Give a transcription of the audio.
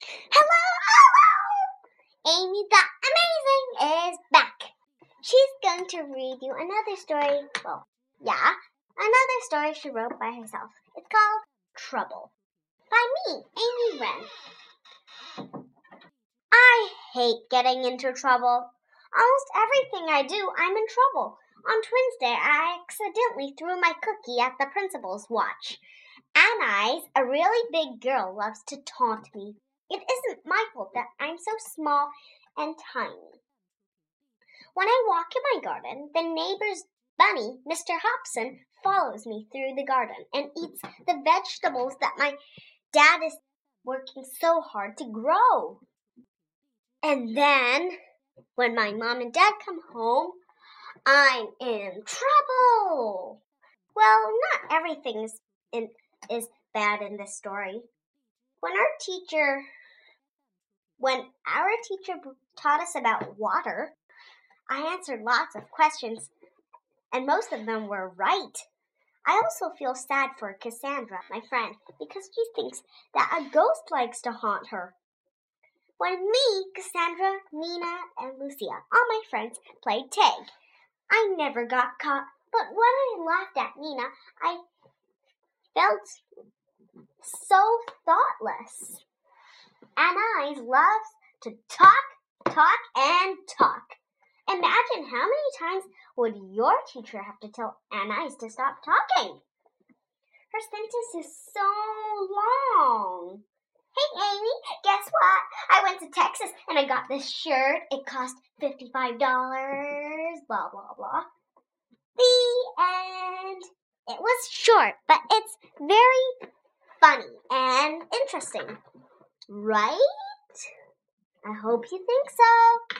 Hello, hello! Amy the Amazing is back. She's going to read you another story. Well, yeah, another story she wrote by herself. It's called Trouble by me, Amy Wren. I hate getting into trouble. Almost everything I do, I'm in trouble. On Twins Day, I accidentally threw my cookie at the principal's watch. Anais, a really big girl, loves to taunt me. It isn't my fault that I'm so small and tiny. When I walk in my garden, the neighbor's bunny, Mr. Hobson, follows me through the garden and eats the vegetables that my dad is working so hard to grow. And then, when my mom and dad come home, I'm in trouble. Well, not everything's in, is bad in this story. When our teacher when our teacher taught us about water, I answered lots of questions and most of them were right. I also feel sad for Cassandra, my friend, because she thinks that a ghost likes to haunt her. When me, Cassandra, Nina, and Lucia, all my friends, played tag, I never got caught. But when I laughed at Nina, I felt so thoughtless. Anais loves to talk, talk, and talk. Imagine how many times would your teacher have to tell Anais to stop talking? Her sentence is so long. Hey, Amy, guess what? I went to Texas and I got this shirt. It cost $55. Blah, blah, blah. The end. It was short, but it's very funny and interesting. Right? I hope you think so.